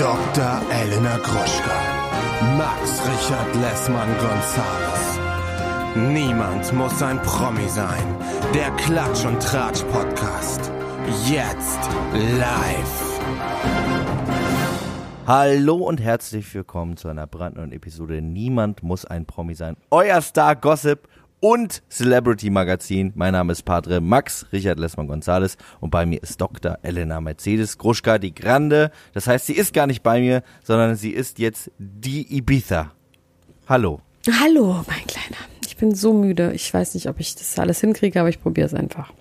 Dr. Elena Gruschka. Max Richard Lessmann Gonzales. Niemand muss ein Promi sein. Der Klatsch und Tratsch Podcast. Jetzt live. Hallo und herzlich willkommen zu einer brandneuen Episode Niemand muss ein Promi sein. Euer Star Gossip und Celebrity Magazin. Mein Name ist Padre Max Richard Lessmann Gonzales und bei mir ist Dr. Elena Mercedes Gruschka, die Grande. Das heißt, sie ist gar nicht bei mir, sondern sie ist jetzt die Ibiza. Hallo. Hallo, mein Kleiner. Ich bin so müde. Ich weiß nicht, ob ich das alles hinkriege, aber ich probiere es einfach.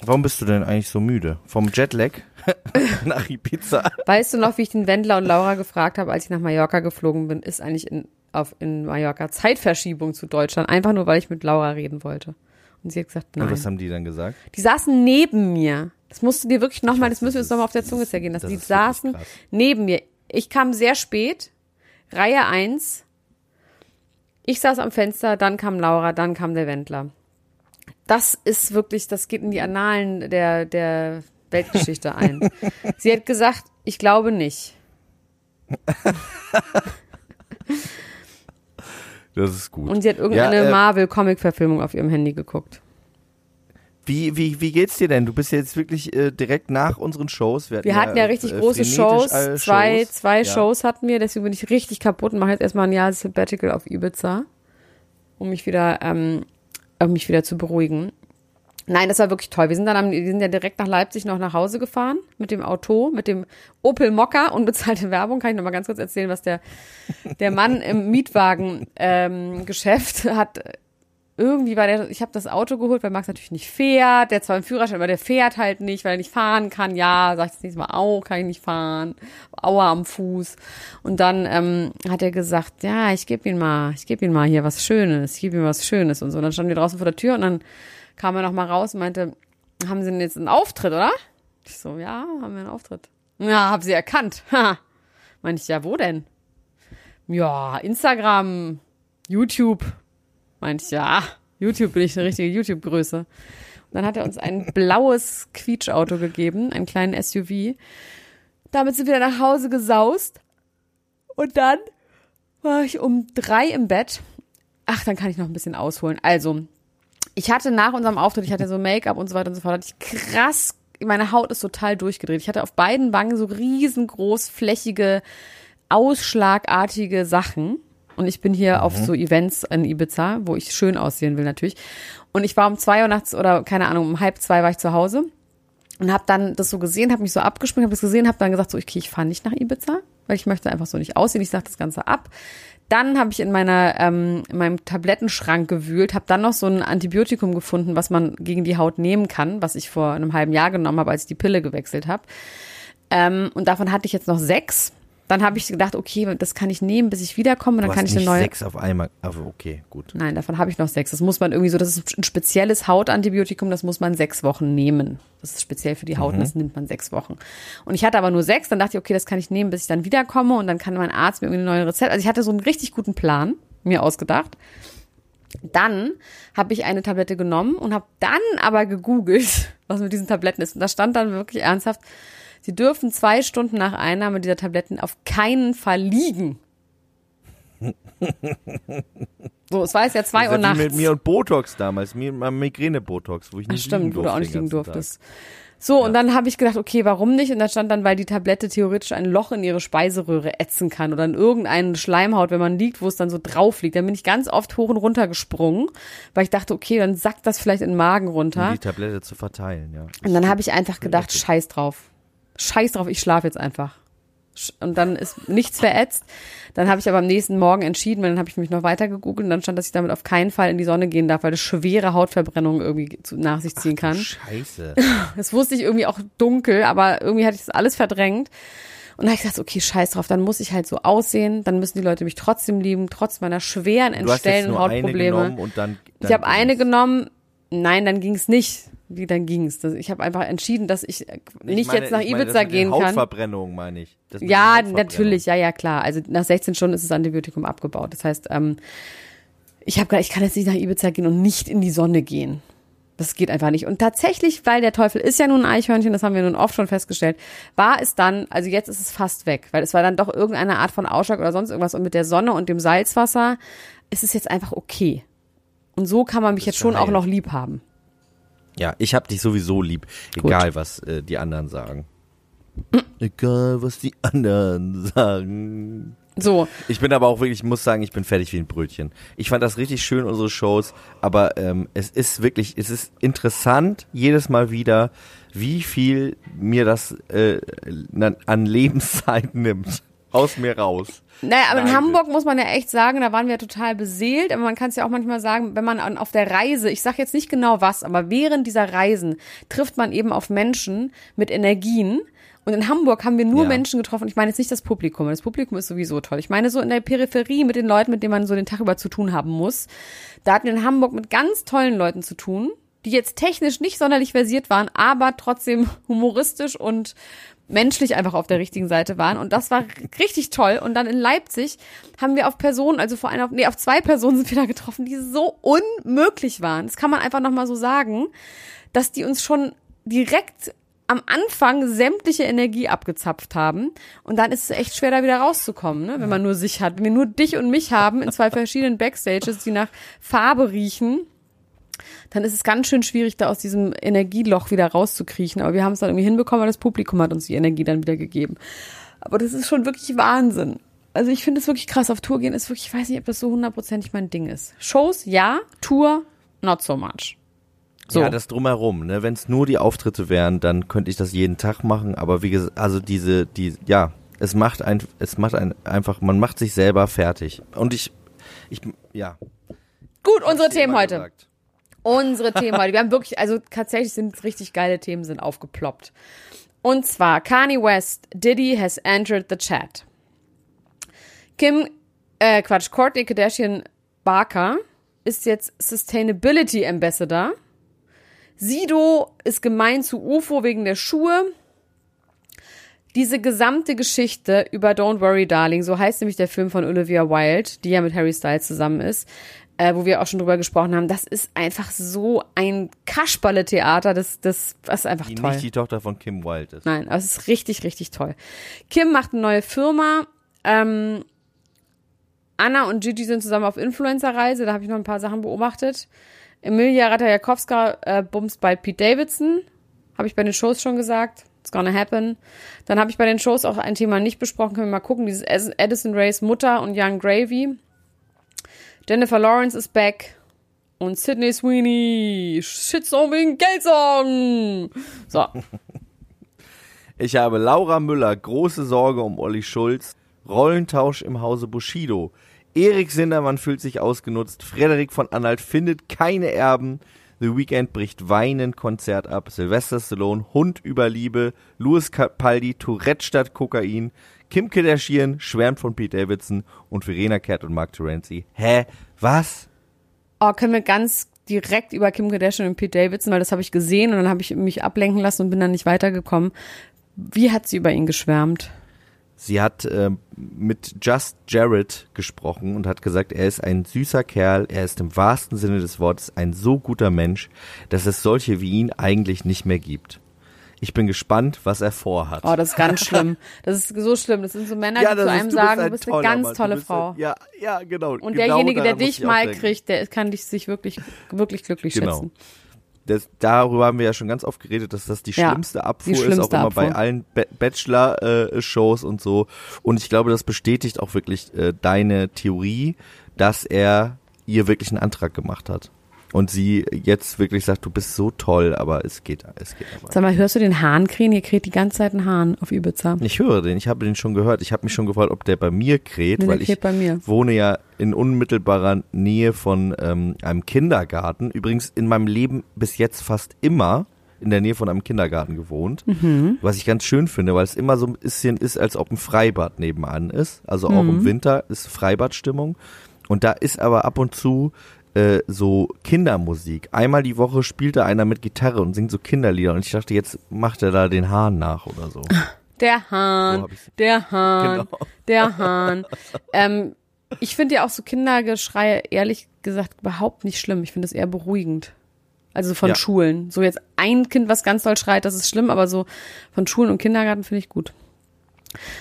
Warum bist du denn eigentlich so müde? Vom Jetlag nach Ibiza? Weißt du noch, wie ich den Wendler und Laura gefragt habe, als ich nach Mallorca geflogen bin, ist eigentlich in auf in Mallorca Zeitverschiebung zu Deutschland, einfach nur weil ich mit Laura reden wollte. Und sie hat gesagt, nein. Und was haben die dann gesagt? Die saßen neben mir. Das musst du dir wirklich nochmal, das müssen wir uns nochmal auf der Zunge zergehen lassen. Die saßen neben mir. Ich kam sehr spät, Reihe 1. Ich saß am Fenster, dann kam Laura, dann kam der Wendler. Das ist wirklich, das geht in die Annalen der, der Weltgeschichte ein. Sie hat gesagt, ich glaube nicht. Das ist gut. Und sie hat irgendeine ja, äh, Marvel-Comic-Verfilmung auf ihrem Handy geguckt. Wie, wie, wie geht's dir denn? Du bist jetzt wirklich äh, direkt nach unseren Shows. Wir hatten, wir hatten ja, ja, richtig äh, große Shows. Zwei, Shows. zwei ja. Shows hatten wir, deswegen bin ich richtig kaputt und mache jetzt erstmal ein Jahr Sabbatical auf Ibiza, um mich wieder, ähm, um mich wieder zu beruhigen. Nein, das war wirklich toll. Wir sind dann am, wir sind ja direkt nach Leipzig noch nach Hause gefahren mit dem Auto, mit dem Opel Mokka unbezahlte Werbung. Kann ich noch mal ganz kurz erzählen, was der der Mann im Mietwagen-Geschäft ähm, hat. Irgendwie war der, ich habe das Auto geholt, weil Max natürlich nicht fährt. Der zwar einen Führerschein, aber der fährt halt nicht, weil er nicht fahren kann. Ja, sag ich das nächste Mal auch, kann ich nicht fahren. Aua am Fuß. Und dann ähm, hat er gesagt, ja, ich gebe ihn mal, ich gebe ihn mal hier was Schönes, ich gebe ihm was Schönes und so. Und dann standen wir draußen vor der Tür und dann kam er noch mal raus und meinte, haben Sie denn jetzt einen Auftritt, oder? Ich so, ja, haben wir einen Auftritt. Ja, hab sie erkannt. Ha. Meinte ich, ja, wo denn? Ja, Instagram, YouTube. Meinte ich, ja, YouTube bin ich eine richtige YouTube-Größe. Und dann hat er uns ein blaues Quietschauto gegeben, einen kleinen SUV. Damit sind wir nach Hause gesaust. Und dann war ich um drei im Bett. Ach, dann kann ich noch ein bisschen ausholen. Also, ich hatte nach unserem Auftritt, ich hatte so Make-up und so weiter und so fort, hatte ich krass, meine Haut ist total durchgedreht. Ich hatte auf beiden Wangen so riesengroß, flächige, ausschlagartige Sachen. Und ich bin hier mhm. auf so Events in Ibiza, wo ich schön aussehen will natürlich. Und ich war um zwei Uhr nachts oder keine Ahnung, um halb zwei war ich zu Hause und habe dann das so gesehen, habe mich so abgespringen, habe das gesehen, habe dann gesagt so, okay, ich fahre nicht nach Ibiza, weil ich möchte einfach so nicht aussehen. Ich sage das Ganze ab. Dann habe ich in meiner ähm, in meinem Tablettenschrank gewühlt, habe dann noch so ein Antibiotikum gefunden, was man gegen die Haut nehmen kann, was ich vor einem halben Jahr genommen habe, als ich die Pille gewechselt habe. Ähm, und davon hatte ich jetzt noch sechs. Dann habe ich gedacht, okay, das kann ich nehmen, bis ich wiederkomme. Dann du kann ich eine neue. Sechs auf einmal. Also okay, gut. Nein, davon habe ich noch sechs. Das muss man irgendwie so. Das ist ein spezielles Hautantibiotikum. Das muss man sechs Wochen nehmen. Das ist speziell für die Haut. Mhm. Und das nimmt man sechs Wochen. Und ich hatte aber nur sechs. Dann dachte ich, okay, das kann ich nehmen, bis ich dann wiederkomme. Und dann kann mein Arzt mir irgendwie ein neues Rezept. Also ich hatte so einen richtig guten Plan mir ausgedacht. Dann habe ich eine Tablette genommen und habe dann aber gegoogelt, was mit diesen Tabletten ist. Und da stand dann wirklich ernsthaft Sie dürfen zwei Stunden nach Einnahme dieser Tabletten auf keinen Fall liegen. So, es war jetzt ja zwei das Uhr nachts. mit mir und Botox damals, mir Migräne-Botox, wo ich nicht Ach, stimmt, liegen durfte. wo du auch nicht liegen durftest. So, ja. und dann habe ich gedacht, okay, warum nicht? Und da stand dann, weil die Tablette theoretisch ein Loch in ihre Speiseröhre ätzen kann oder in irgendeine Schleimhaut, wenn man liegt, wo es dann so drauf liegt. Dann bin ich ganz oft hoch und runter gesprungen, weil ich dachte, okay, dann sackt das vielleicht in den Magen runter. Um die Tablette zu verteilen, ja. Und dann habe ich einfach gedacht, scheiß drauf scheiß drauf, ich schlafe jetzt einfach. Und dann ist nichts verätzt. Dann habe ich aber am nächsten Morgen entschieden, weil dann habe ich mich noch weiter gegoogelt und dann stand, dass ich damit auf keinen Fall in die Sonne gehen darf, weil das schwere Hautverbrennungen irgendwie nach sich ziehen kann. Ach, Scheiße. Das wusste ich irgendwie auch dunkel, aber irgendwie hatte ich das alles verdrängt. Und dann habe ich gesagt, okay, scheiß drauf, dann muss ich halt so aussehen, dann müssen die Leute mich trotzdem lieben, trotz meiner schweren entstellenden Hautprobleme. und dann, dann ich habe eine genommen, nein, dann ging es nicht wie dann ging's. Ich habe einfach entschieden, dass ich nicht meine, jetzt nach Ibiza meine, gehen kann. Hautverbrennung meine ich. Ja, natürlich, ja, ja, klar. Also nach 16 Stunden ist das Antibiotikum abgebaut. Das heißt, ähm, ich habe ich kann jetzt nicht nach Ibiza gehen und nicht in die Sonne gehen. Das geht einfach nicht. Und tatsächlich, weil der Teufel ist ja nun ein Eichhörnchen, das haben wir nun oft schon festgestellt, war es dann, also jetzt ist es fast weg, weil es war dann doch irgendeine Art von Ausschlag oder sonst irgendwas und mit der Sonne und dem Salzwasser ist es jetzt einfach okay. Und so kann man mich jetzt schon auch geil. noch lieb haben. Ja, ich hab dich sowieso lieb, egal was äh, die anderen sagen. Egal was die anderen sagen. So, Ich bin aber auch wirklich, ich muss sagen, ich bin fertig wie ein Brötchen. Ich fand das richtig schön, unsere Shows, aber ähm, es ist wirklich, es ist interessant, jedes Mal wieder, wie viel mir das äh, an Lebenszeit nimmt. Aus mir raus. Naja, aber in Nein, Hamburg muss man ja echt sagen, da waren wir total beseelt, aber man kann es ja auch manchmal sagen, wenn man an, auf der Reise, ich sag jetzt nicht genau was, aber während dieser Reisen trifft man eben auf Menschen mit Energien. Und in Hamburg haben wir nur Ja. Menschen getroffen. Ich meine jetzt nicht das Publikum, das Publikum ist sowieso toll. Ich meine so in der Peripherie mit den Leuten, mit denen man so den Tag über zu tun haben muss. Da hatten wir in Hamburg mit ganz tollen Leuten zu tun, die jetzt technisch nicht sonderlich versiert waren, aber trotzdem humoristisch und menschlich einfach auf der richtigen Seite waren. Und das war richtig toll. Und dann in Leipzig haben wir auf Personen, also vor allem auf, nee, auf zwei Personen sind wir da getroffen, die so unmöglich waren. Das kann man einfach nochmal so sagen, dass die uns schon direkt am Anfang sämtliche Energie abgezapft haben. Und dann ist es echt schwer, da wieder rauszukommen, ne? wenn man nur sich hat. Wenn wir nur dich und mich haben in zwei verschiedenen Backstages, die nach Farbe riechen, dann ist es ganz schön schwierig, da aus diesem Energieloch wieder rauszukriechen. Aber wir haben es dann irgendwie hinbekommen, weil das Publikum hat uns die Energie dann wieder gegeben. Aber das ist schon wirklich Wahnsinn. Also ich finde es wirklich krass. Auf Tour gehen ist wirklich, ich weiß nicht, ob das so hundertprozentig mein Ding ist. Shows, ja. Tour, not so much. So. Ja, das drumherum, ne? Wenn es nur die Auftritte wären, dann könnte ich das jeden Tag machen, aber wie gesagt, also diese, die, ja, es macht ein, es macht ein, einfach, man macht sich selber fertig. Und ich, ich, ja. Gut, unsere Themen heute. gesagt. Unsere Themen heute. Wir haben wirklich, also tatsächlich sind richtig geile Themen sind aufgeploppt. Und zwar Kanye West, Diddy has entered the chat. Kim, äh, Quatsch, Courtney Kardashian Barker ist jetzt Sustainability Ambassador. Sido ist gemein zu UFO wegen der Schuhe. Diese gesamte Geschichte über Don't Worry Darling, so heißt nämlich der Film von Olivia Wilde, die ja mit Harry Styles zusammen ist, äh, wo wir auch schon drüber gesprochen haben, das ist einfach so ein Kasperle-Theater, das, das, das ist einfach Die toll. nicht die Tochter von Kim Wilde ist. Nein, aber es ist richtig, richtig toll. Kim macht eine neue Firma. Ähm, Anna und Gigi sind zusammen auf Influencer-Reise. Da habe ich noch ein paar Sachen beobachtet. Emilia Ratajkowska äh, bumst bei Pete Davidson. Habe ich bei den Shows schon gesagt. It's gonna happen. Dann habe ich bei den Shows auch ein Thema nicht besprochen. Können wir mal gucken. Dieses Ed- Edison Rays Mutter und Young Gravy. Jennifer Lawrence ist back. Und Sydney Sweeney. Shitstorm wegen Geldsong. So. Ich habe Laura Müller große Sorge um Olli Schulz. Rollentausch im Hause Bushido. Erik Sindermann fühlt sich ausgenutzt. Frederik von Anhalt findet keine Erben. The Weeknd bricht weinend Konzert ab. Sylvester Stallone, Hund über Liebe. Louis Capaldi, Tourette statt Kokain. Kim Kardashian schwärmt von Pete Davidson. Und Verena Kehrt und Mark Terenzi. Hä? Was? Oh, können wir ganz direkt über Kim Kardashian und Pete Davidson, weil das habe ich gesehen und dann habe ich mich ablenken lassen und bin dann nicht weitergekommen. Wie hat sie über ihn geschwärmt? Sie hat ähm, mit Just Jared gesprochen und hat gesagt, er ist ein süßer Kerl, er ist im wahrsten Sinne des Wortes ein so guter Mensch, dass es solche wie ihn eigentlich nicht mehr gibt. Ich bin gespannt, was er vorhat. Oh, das ist ganz schlimm. Das ist so schlimm. Das sind so Männer, die das zu ist- einem du bist sagen, ein du bist eine ganz Mann, du tolle Frau. Ein, ja, ja, genau. Und genau derjenige, der dich mal kriegt, der kann dich sich wirklich, wirklich glücklich Genau. schätzen. Das, darüber haben wir ja schon ganz oft geredet, dass das die Ja, schlimmste Abfuhr die ist, auch schlimmste immer Abfuhr. bei allen Ba- Bachelor-Shows und so. Und ich glaube, das bestätigt auch wirklich äh, deine Theorie, dass er ihr wirklich einen Antrag gemacht hat. Und sie jetzt wirklich sagt, du bist so toll, aber es geht, es geht aber. Sag mal, hörst du den Hahn krähen? Hier kräht die ganze Zeit ein Hahn auf Ibiza. Ich höre den, ich habe den schon gehört. Ich habe mich schon gefragt, ob der bei mir kräht, Nee, weil ich kräht bei mir. wohne ja in unmittelbarer Nähe von ähm, einem Kindergarten. Übrigens in meinem Leben bis jetzt fast immer in der Nähe von einem Kindergarten gewohnt, Mhm. was ich ganz schön finde, weil es immer so ein bisschen ist, als ob ein Freibad nebenan ist. Also auch Mhm. im Winter ist Freibadstimmung. Und da ist aber ab und zu äh, so Kindermusik. Einmal die Woche spielt da einer mit Gitarre und singt so Kinderlieder. Und ich dachte, jetzt macht er da den Hahn nach oder so. Der So Hahn, ich's. der Hahn, Genau. der Hahn. ähm, ich finde ja auch so Kindergeschreie ehrlich gesagt überhaupt nicht schlimm. Ich finde es eher beruhigend. Also von Ja. Schulen. So jetzt ein Kind, was ganz doll schreit, das ist schlimm, aber so von Schulen und Kindergarten finde ich gut.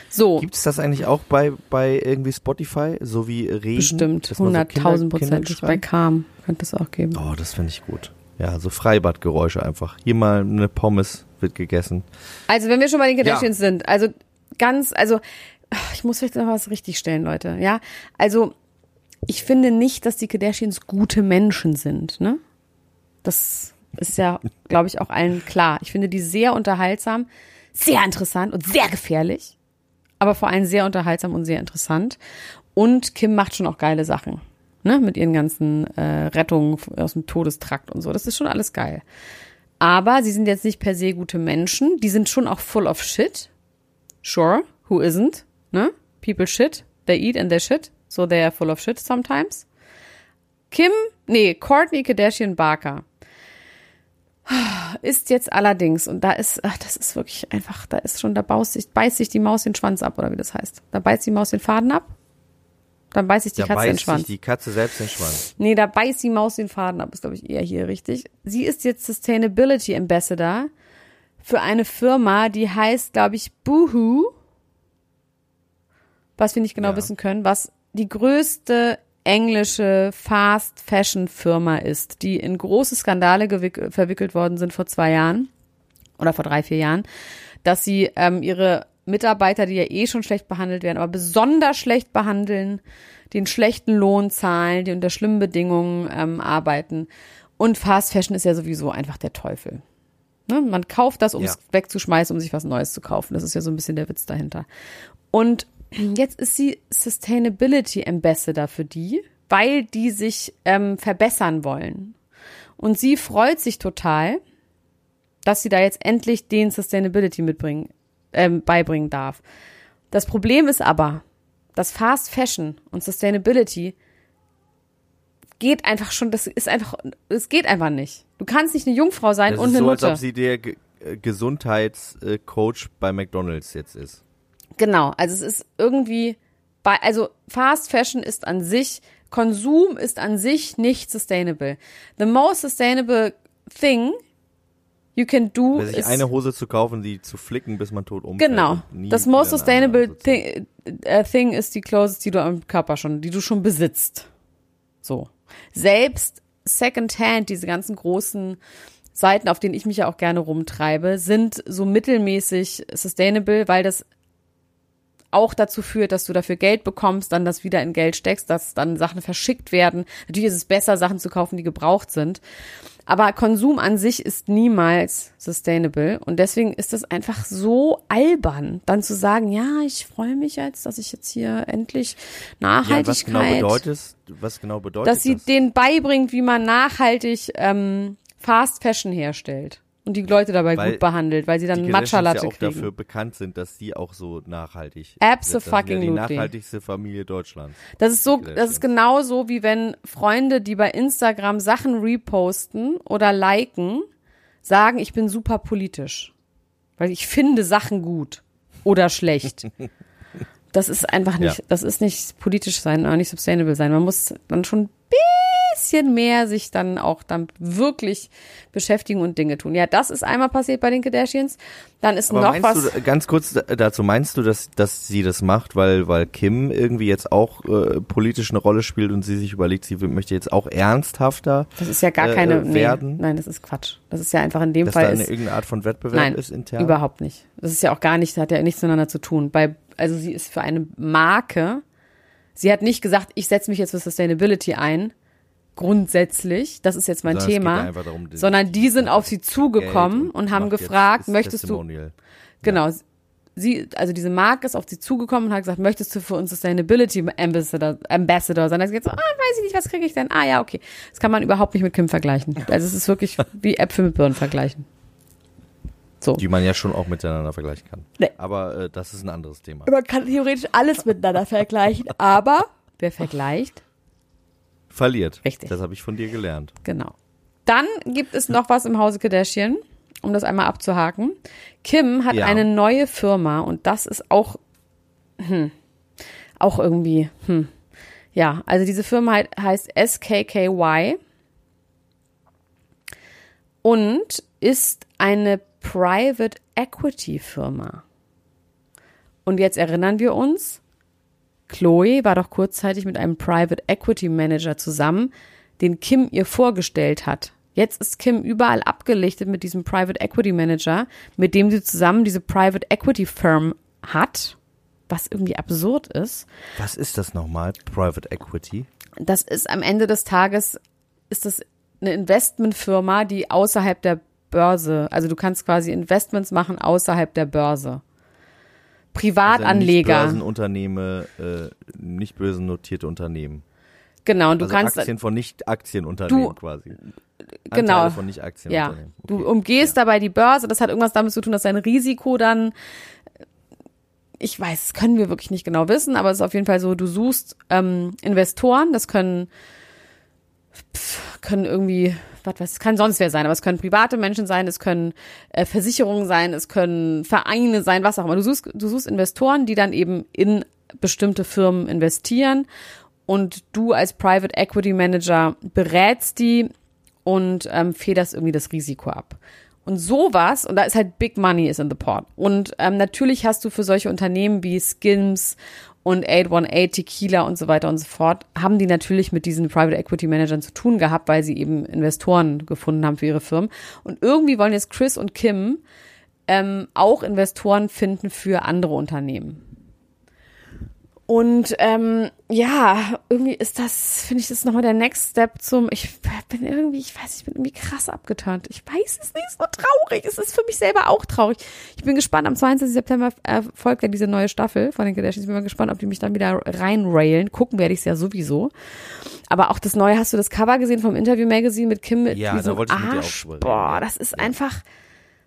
So, Gibt es das eigentlich auch bei, bei irgendwie Spotify, so wie Reden? bestimmt. dass man so Kinder- 100.000 Prozentig. Bei Calm könnte es auch geben. Oh, das finde ich gut. Ja, so Freibadgeräusche einfach. Hier mal eine Pommes wird gegessen. Also, wenn wir schon bei den Kardashians sind, also ganz, also ich muss vielleicht noch was richtig stellen, Leute, ja? Also, ich finde nicht, dass die Kardashians gute Menschen sind, ne? Das ist ja, glaube ich, auch allen klar. Ich finde die sehr unterhaltsam, sehr interessant und sehr gefährlich, aber vor allem sehr unterhaltsam und sehr interessant. Und Kim macht schon auch geile Sachen, ne? Mit ihren ganzen äh, Rettungen aus dem Todestrakt und so. Das ist schon alles geil. Aber sie sind jetzt nicht per se gute Menschen. Die sind schon auch full of shit. Sure, who isn't? Ne? People shit, they eat and they shit, so they are full of shit sometimes. Kim, nee, Courtney Kardashian Barker ist jetzt allerdings, und da ist, ach, das ist wirklich einfach, da ist schon, da beißt sich, beißt sich die Maus den Schwanz ab, oder wie das heißt. Da beißt die Maus den Faden ab, dann beißt sich die Da Katze den Schwanz. sich die Katze selbst den Schwanz. Nee, da beißt die Maus den Faden ab, ist, glaube ich, eher hier richtig. Sie ist jetzt Sustainability Ambassador für eine Firma, die heißt, glaube ich, Boohoo. Was wir nicht genau Ja. wissen können, was die größte englische Fast Fashion Firma ist, die in große Skandale verwickelt worden sind vor zwei Jahren oder vor drei, vier Jahren, dass sie ähm, ihre Mitarbeiter, die ja eh schon schlecht behandelt werden, aber besonders schlecht behandeln, den schlechten Lohn zahlen, die unter schlimmen Bedingungen ähm, arbeiten. Und Fast Fashion ist ja sowieso einfach der Teufel. Ne? Man kauft das, um es Ja. wegzuschmeißen, um sich was Neues zu kaufen. Das ist ja so ein bisschen der Witz dahinter. Und jetzt ist sie Sustainability Ambassador für die, weil die sich ähm, verbessern wollen. Und sie freut sich total, dass sie da jetzt endlich den Sustainability mitbringen, ähm, beibringen darf. Das Problem ist aber, dass Fast Fashion und Sustainability geht einfach schon, das ist einfach, es geht einfach nicht. Du kannst nicht eine Jungfrau sein Das und ist eine so, als Nutte. ob sie der äh, Gesundheitscoach bei McDonalds jetzt ist. Genau, also es ist irgendwie bei, also Fast Fashion ist an sich, Konsum ist an sich nicht sustainable. The most sustainable thing you can do Sich is eine Hose zu kaufen, die zu flicken, bis man tot umfällt. Genau. Das most sustainable thing, äh, thing ist die Clothes, die du am Körper schon, die du schon besitzt. So. Selbst Secondhand, diese ganzen großen Seiten, auf denen ich mich ja auch gerne rumtreibe, sind so mittelmäßig sustainable, weil das auch dazu führt, dass du dafür Geld bekommst, dann das wieder in Geld steckst, dass dann Sachen verschickt werden. Natürlich ist es besser, Sachen zu kaufen, die gebraucht sind. Aber Konsum an sich ist niemals sustainable. Und deswegen ist es einfach so albern, dann zu sagen, ja, ich freue mich jetzt, dass ich jetzt hier endlich Ja, was Nachhaltigkeit, genau bedeutet, was genau bedeutet dass sie das? denen beibringt, wie man nachhaltig ähm, Fast Fashion herstellt. Und die Leute dabei Weil gut behandelt, weil sie dann Matcha-Latte ja auch kriegen. dafür bekannt sind, dass die auch so nachhaltig sind. Das sind ja die nachhaltigste Familie Deutschlands. Das ist so, das ist genauso wie wenn Freunde, die bei Instagram Sachen reposten oder liken, sagen, ich bin super politisch. Weil ich finde Sachen gut oder schlecht. Das ist einfach nicht, Ja. das ist nicht politisch sein, oder nicht sustainable sein. Man muss dann schon ein bisschen mehr sich dann auch damit wirklich beschäftigen und Dinge tun. Ja, das ist einmal passiert bei den Kardashians. Dann ist Aber noch was. du, ganz kurz dazu, meinst du, dass, dass sie das macht, weil, weil Kim irgendwie jetzt auch äh, politisch eine Rolle spielt und sie sich überlegt, sie möchte jetzt auch ernsthafter, Das ist ja gar äh, keine, äh, nee, werden? nein, das ist Quatsch. Das ist ja einfach in dem dass Fall da eine ist, irgendeine Art von Wettbewerb Nein, ist intern? überhaupt nicht. Das ist ja auch gar nicht, das hat ja nichts miteinander zu tun. Bei, also sie ist für eine Marke, sie hat nicht gesagt, ich setze mich jetzt für Sustainability ein, grundsätzlich, das ist jetzt mein Sondern geht Thema, darum, die- sondern die sind auf sie zugekommen und, haben macht jetzt gefragt, möchtest du, genau, sie, also diese Marke ist auf sie zugekommen und hat gesagt, möchtest du für uns Sustainability Ambassador, Ambassador sein? Da hat sie gesagt, ah, weiß ich nicht, was kriege ich denn? Ah, ja, okay. Das kann man überhaupt nicht mit Kim vergleichen. Also es ist wirklich wie Äpfel mit Birnen vergleichen. So. Die man ja schon auch miteinander vergleichen kann. Nee. Aber äh, das ist ein anderes Thema. Man kann theoretisch alles miteinander vergleichen, aber wer vergleicht? Verliert. Richtig. Das habe ich von dir gelernt. Genau. Dann gibt es noch was im Hause Kardashian, um das einmal abzuhaken. Kim hat Ja. eine neue Firma und das ist auch, hm, auch irgendwie, hm. Ja, also diese Firma he- heißt SKKY. und ist eine Private Equity Firma. Und jetzt erinnern wir uns, Chloe war doch kurzzeitig mit einem Private Equity Manager zusammen, den Kim ihr vorgestellt hat. Jetzt ist Kim überall abgelichtet mit diesem Private Equity Manager, mit dem sie zusammen diese Private Equity Firm hat, was irgendwie absurd ist. Was ist das nochmal? Private Equity? Das ist am Ende des Tages, ist das eine Investmentfirma, die außerhalb der Börse, also du kannst quasi Investments machen außerhalb der Börse. Privatanleger. Also nicht Börsenunternehme, äh, nicht börsennotierte Unternehmen. Genau, und du also kannst Aktien von Nicht-Aktienunternehmen Du- quasi. genau. Anteile von ja, Nicht-Aktienunternehmen. du Okay. umgehst dabei die Börse. Das hat irgendwas damit zu tun, dass dein Risiko dann, ich weiß, das können wir wirklich nicht genau wissen, aber es ist auf jeden Fall so, du suchst ähm, Investoren, das können, pf, können irgendwie, was es kann sonst wer sein, aber es können private Menschen sein, es können äh, Versicherungen sein, es können Vereine sein, was auch immer. Du suchst, du suchst Investoren, die dann eben in bestimmte Firmen investieren und du als Private Equity Manager berätst die und ähm, federst irgendwie das Risiko ab. Und sowas, und da ist halt Big Money is in the pot. Und ähm, natürlich hast du für solche Unternehmen wie Skims und 818 Tequila und so weiter und so fort, haben die natürlich mit diesen Private Equity Managern zu tun gehabt, weil sie eben Investoren gefunden haben für ihre Firmen. Und irgendwie wollen jetzt Chris und Kim ähm, auch Investoren finden für andere Unternehmen. Und ähm, ja, irgendwie ist das, finde ich, das nochmal der Next Step zum, ich bin irgendwie, ich weiß, ich bin irgendwie krass abgeturnt. Ich weiß es nicht, so traurig. Es ist für mich selber auch traurig. Ich bin gespannt, am 22. September äh, folgt ja diese neue Staffel von den Kardashians. Ich bin mal gespannt, ob die mich dann wieder reinrailen. Gucken werde ich es ja sowieso. Aber auch das neue, hast du das Cover gesehen vom Interview Magazine mit Kim mit Ja, da wollte ich mit dir auch Boah, ja. das ist einfach,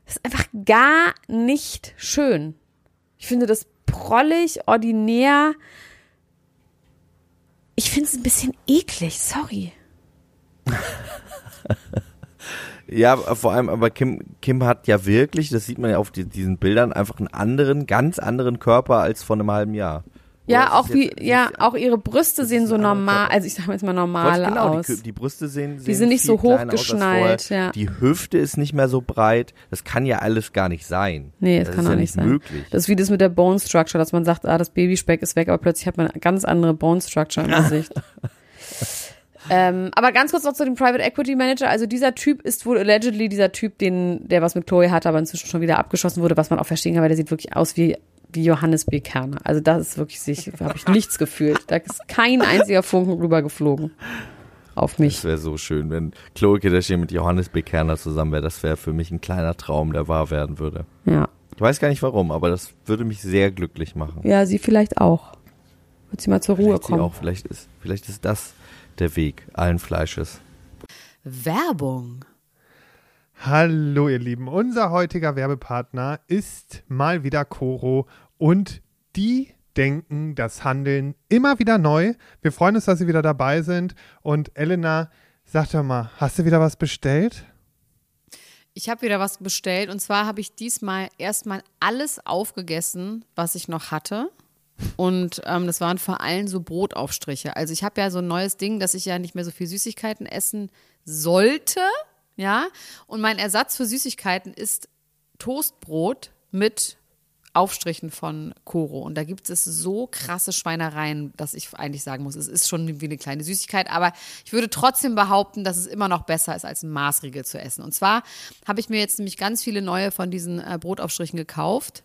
das ist einfach gar nicht schön. Ich finde das prollig, ordinär. Ich finde es ein bisschen eklig, sorry. Ja, vor allem, aber Kim, Kim hat ja wirklich, das sieht man ja auf die, diesen Bildern, einfach einen anderen, ganz anderen Körper als vor einem halben Jahr. Ja, auch wie, jetzt- ja, auch ihre Brüste sehen so normal, also ich sag jetzt mal normal genau, aus. Die, die Brüste sehen, sehen sind nicht so hochgeschnallt, ja. Die Hüfte ist nicht mehr so breit. Das kann ja alles gar nicht sein. Nee, das, das kann ist auch ja nicht sein. möglich. Das ist wie das mit der Bone Structure, dass man sagt, ah, das Babyspeck ist weg, aber plötzlich hat man eine ganz andere Bone Structure im Gesicht. ähm, aber ganz kurz noch zu dem Private Equity Manager. Also dieser Typ ist wohl allegedly dieser Typ, den, der was mit Chloe hatte, aber inzwischen schon wieder abgeschossen wurde, was man auch verstehen kann, weil der sieht wirklich aus wie wie Johannes B. Kerner. Also das ist wirklich sich, da habe ich nichts gefühlt. Da ist kein einziger Funken rübergeflogen auf mich. Das wäre so schön, wenn Chloe Kardashian mit Johannes B. Kerner zusammen wäre. Das wäre für mich ein kleiner Traum, der wahr werden würde. Ja. Ich weiß gar nicht warum, aber das würde mich sehr glücklich machen. Ja, sie vielleicht auch. Wird sie mal zur Ruhe Vielleicht, sie kommen. auch, vielleicht, ist, vielleicht ist das der Weg allen Fleisches. Werbung. Hallo ihr Lieben, unser heutiger Werbepartner ist mal wieder Coro und die denken das Handeln immer wieder neu. Wir freuen uns, dass Sie wieder dabei sind und Elena, sag doch mal, hast du wieder was bestellt? Ich habe wieder was bestellt und zwar habe ich diesmal erstmal alles aufgegessen, was ich noch hatte. Und ähm, das waren vor allem so Brotaufstriche. Also ich habe ja so ein neues Ding, dass ich ja nicht mehr so viel Süßigkeiten essen sollte. Ja. Und mein Ersatz für Süßigkeiten ist Toastbrot mit Aufstrichen von Koro. Und da gibt es so krasse Schweinereien, dass ich eigentlich sagen muss, es ist schon wie eine kleine Süßigkeit. Aber ich würde trotzdem behaupten, dass es immer noch besser ist, als ein Maßriegel zu essen. Und zwar habe ich mir jetzt nämlich ganz viele neue von diesen äh, Brotaufstrichen gekauft.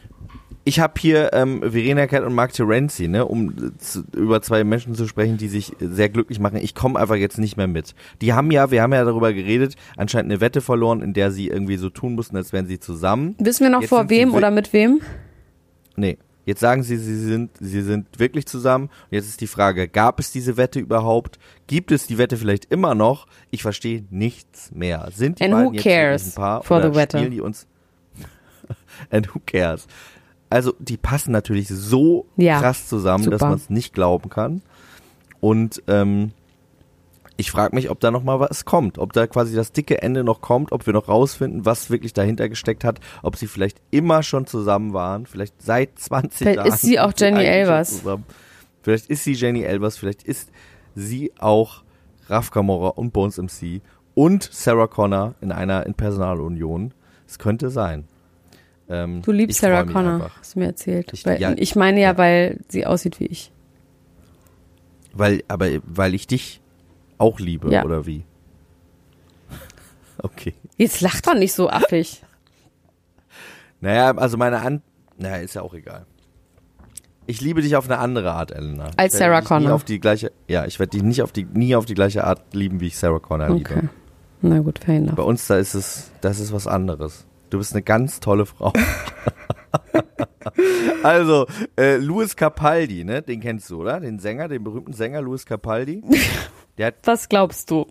Ich habe hier ähm, Verena Kett und Mark Terenzi, ne, um äh, zu, über zwei Menschen zu sprechen, die sich äh, sehr glücklich machen. Ich komme einfach jetzt nicht mehr mit. Die haben ja, wir haben ja darüber geredet, anscheinend eine Wette verloren, in der sie irgendwie so tun mussten, als wären sie zusammen. Wissen wir noch Jetzt vor wem oder mit wem? Nee. Jetzt sagen sie, sie sind, sie sind wirklich zusammen. Und jetzt ist die Frage, gab es diese Wette überhaupt? Gibt es die Wette vielleicht immer noch? Ich verstehe nichts mehr. Sind die And beiden jetzt ein Paar for oder the spielen die uns? And who cares? Also, die passen natürlich so Ja, krass zusammen, dass super. man es nicht glauben kann. Und ähm, ich frage mich, ob da noch mal was kommt, ob da quasi das dicke Ende noch kommt, ob wir noch rausfinden, was wirklich dahinter gesteckt hat, ob sie vielleicht immer schon zusammen waren, vielleicht seit 20 Vielleicht Jahren. ist sie auch Jenny Elvers. Vielleicht ist sie Jenny Elvers, vielleicht ist sie auch Raf Kamora und Bones MC und Sarah Connor in einer in Personalunion. Es könnte sein. Ähm, Du liebst Sarah Connor, einfach. hast du mir erzählt. Ich- weil, ja, ich meine ja, ja. weil sie aussieht wie ich. Weil, aber weil ich dich auch liebe, Ja. oder wie? Okay. Jetzt lach doch nicht so affig. Naja, also meine An... Naja, ist ja auch egal. Ich liebe dich auf eine andere Art, Elena. Als Sarah Connor. auf die gleiche, ja, ich werde dich nicht auf die, nie auf die gleiche Art lieben, wie ich Sarah Connor liebe. Okay. Na gut, fair enough. Bei uns, da ist es, das ist was anderes. Du bist eine ganz tolle Frau. also, äh, Louis Capaldi, ne, den kennst du, oder? Den Sänger, den berühmten Sänger Louis Capaldi. Der hat Was glaubst du?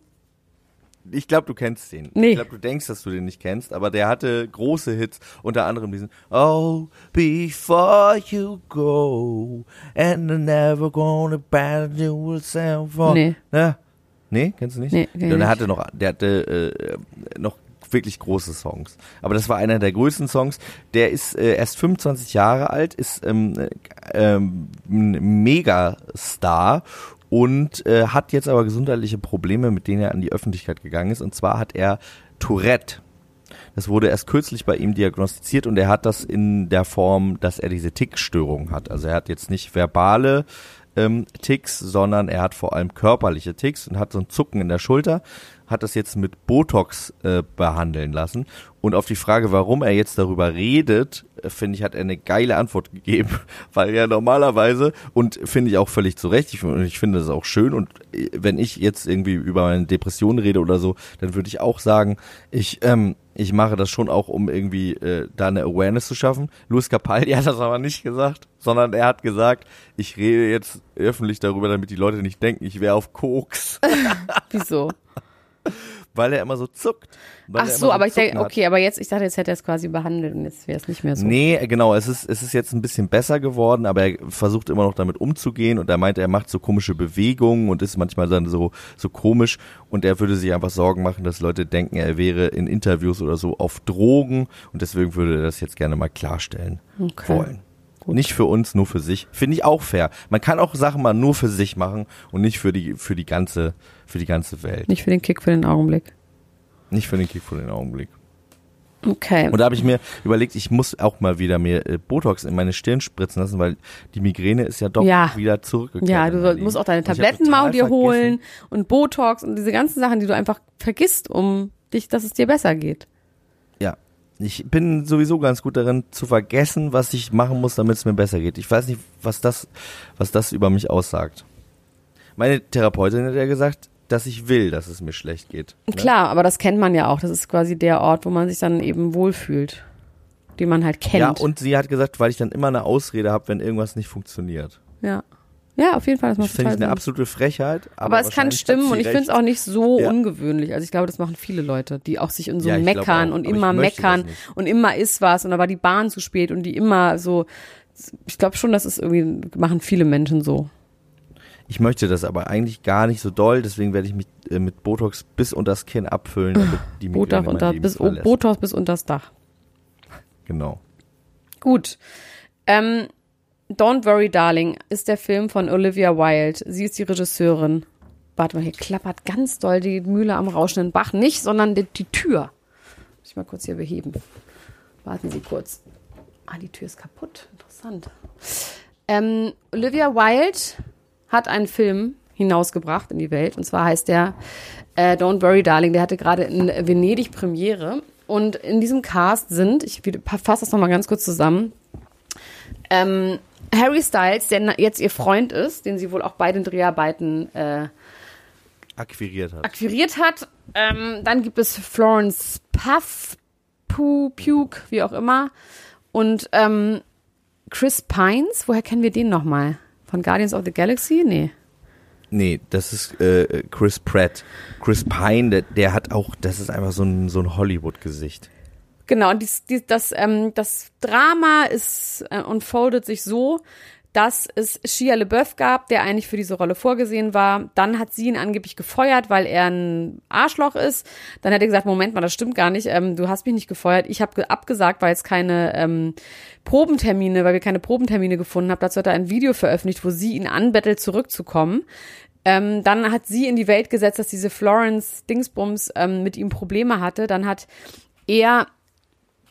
Ich glaube, du kennst den. Nee. Ich glaube, du denkst, dass du den nicht kennst, aber der hatte große Hits, unter anderem diesen Oh, before you go and I'm never gonna abandon yourself for... Nee. Ne? Nee, kennst du nicht? Nee, kenn der nicht. hatte noch, der hatte äh, noch wirklich große Songs. Aber das war einer der größten Songs. Der ist äh, erst 25 Jahre alt, ist ähm, äh, ähm, ein Megastar und äh, hat jetzt aber gesundheitliche Probleme, mit denen er an die Öffentlichkeit gegangen ist. Und zwar hat er Tourette. Das wurde erst kürzlich bei ihm diagnostiziert und er hat das in der Form, dass er diese Tickstörung hat. Also er hat jetzt nicht verbale ähm, Ticks, sondern er hat vor allem körperliche Ticks und hat so ein Zucken in der Schulter, hat das jetzt mit Botox äh, behandeln lassen. Und auf die Frage, warum er jetzt darüber redet, äh, finde ich, hat er eine geile Antwort gegeben, weil ja normalerweise und finde ich auch völlig zu Recht, ich, und ich finde das auch schön und äh, wenn ich jetzt irgendwie über meine Depression rede oder so, dann würde ich auch sagen, ich ähm, ich mache das schon auch, um irgendwie äh, da eine Awareness zu schaffen. Luis Capaldi hat das aber nicht gesagt, sondern er hat gesagt, ich rede jetzt öffentlich darüber, damit die Leute nicht denken, ich wäre auf Koks. Wieso? weil er immer so zuckt. Ach immer so, aber ich denke, okay, aber jetzt, ich dachte, jetzt hätte er es quasi behandelt und jetzt wäre es nicht mehr so. Nee, genau, es ist, es ist jetzt ein bisschen besser geworden, aber er versucht immer noch damit umzugehen und er meint, er macht so komische Bewegungen und ist manchmal dann so, so komisch und er würde sich einfach Sorgen machen, dass Leute denken, er wäre in Interviews oder so auf Drogen und deswegen würde er das jetzt gerne mal klarstellen Okay. wollen. Nicht für uns, nur für sich. Finde ich auch fair. Man kann auch Sachen mal nur für sich machen und nicht für die, für die ganze, für die ganze Welt. Nicht für den Kick, für den Augenblick. Nicht für den Kick für den Augenblick. Okay. Und da habe ich mir überlegt, ich muss auch mal wieder mir äh, Botox in meine Stirn spritzen lassen, weil die Migräne ist ja doch Ja. wieder zurückgekehrt. ja, du musst auch deine Und ich hab Tabletten mal total dir holen und Botox und diese ganzen Sachen, die du einfach vergisst, um dich, dass es dir besser geht. Ich bin sowieso ganz gut darin zu vergessen, was ich machen muss, damit es mir besser geht. Ich weiß nicht, was das, was das über mich aussagt. Meine Therapeutin hat ja gesagt, dass ich will, dass es mir schlecht geht. Ne? Klar, aber das kennt man ja auch. Das ist quasi der Ort, wo man sich dann eben wohlfühlt. Den man halt kennt. Ja, und sie hat gesagt, weil ich dann immer eine Ausrede habe, wenn irgendwas nicht funktioniert. ja. Ja, auf jeden Fall. Das Das macht finde ich eine Sinn. absolute Frechheit. Aber, Aber, es kann stimmen und ich finde es auch nicht so Ja. ungewöhnlich. Also ich glaube, das machen viele Leute, die auch sich in so Ja, meckern und immer das meckern und immer ist was und da war die Bahn zu spät und die immer so. Ich glaube schon, das ist irgendwie, machen viele Menschen so. Ich möchte das aber eigentlich gar nicht so doll, deswegen werde ich mich äh, mit Botox bis unter das Kinn abfüllen, damit die Botox, unter, bis, verlässt. Botox bis unters Dach. Genau. Gut. Ähm, Don't Worry Darling ist der Film von Olivia Wilde. Sie ist die Regisseurin. Warte mal, hier klappert ganz doll die Mühle am rauschenden Bach. Nicht, sondern die, die Tür. Muss ich mal kurz hier beheben. Warten Sie kurz. Ah, die Tür ist kaputt. Interessant. Ähm, Olivia Wilde hat einen Film hinausgebracht in die Welt. Und zwar heißt der äh, Don't Worry Darling. Der hatte gerade in Venedig Premiere. Und in diesem Cast sind, ich fasse das nochmal ganz kurz zusammen, ähm, Harry Styles, der jetzt ihr Freund ist, den sie wohl auch bei den Dreharbeiten äh, Akquiriert hat. akquiriert hat. Ähm, dann gibt es Florence Puff, Pu, Puke, wie auch immer. Und ähm, Chris Pines, woher kennen wir den nochmal? Von Guardians of the Galaxy? Nee. Nee, das ist äh, Chris Pratt. Chris Pine, der, der hat auch, das ist einfach so ein, so ein Hollywood-Gesicht. Genau, dies, dies, das, ähm, das Drama ist äh, unfoldet sich so, dass es Shia LeBeouf gab, der eigentlich für diese Rolle vorgesehen war. Dann hat sie ihn angeblich gefeuert, weil er ein Arschloch ist. Dann hat er gesagt, Moment mal, das stimmt gar nicht. Ähm, du hast mich nicht gefeuert. Ich habe abgesagt, weil es keine ähm, Probentermine, weil wir keine Probentermine gefunden haben. Dazu hat er ein Video veröffentlicht, wo sie ihn anbettelt, zurückzukommen. Ähm, dann hat sie in die Welt gesetzt, dass diese Florence Dingsbums ähm, mit ihm Probleme hatte. Dann hat er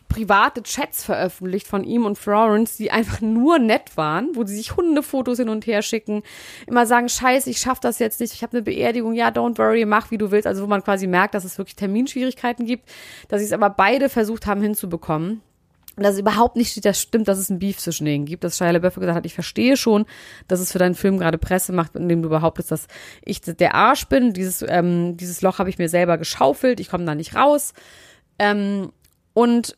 private Chats veröffentlicht von ihm und Florence, die einfach nur nett waren, wo sie sich Hundefotos hin und her schicken, immer sagen, scheiße, ich schaff das jetzt nicht, ich habe eine Beerdigung, ja, don't worry, mach wie du willst, also wo man quasi merkt, dass es wirklich Terminschwierigkeiten gibt, dass sie es aber beide versucht haben hinzubekommen. Und dass es überhaupt nicht das stimmt, dass es ein Beef zwischen denen gibt. Dass Shia LaBeouf gesagt hat, ich verstehe schon, dass es für deinen Film gerade Presse macht, indem du behauptest, dass ich der Arsch bin. Dieses, ähm, dieses Loch habe ich mir selber geschaufelt, ich komme da nicht raus. Ähm, und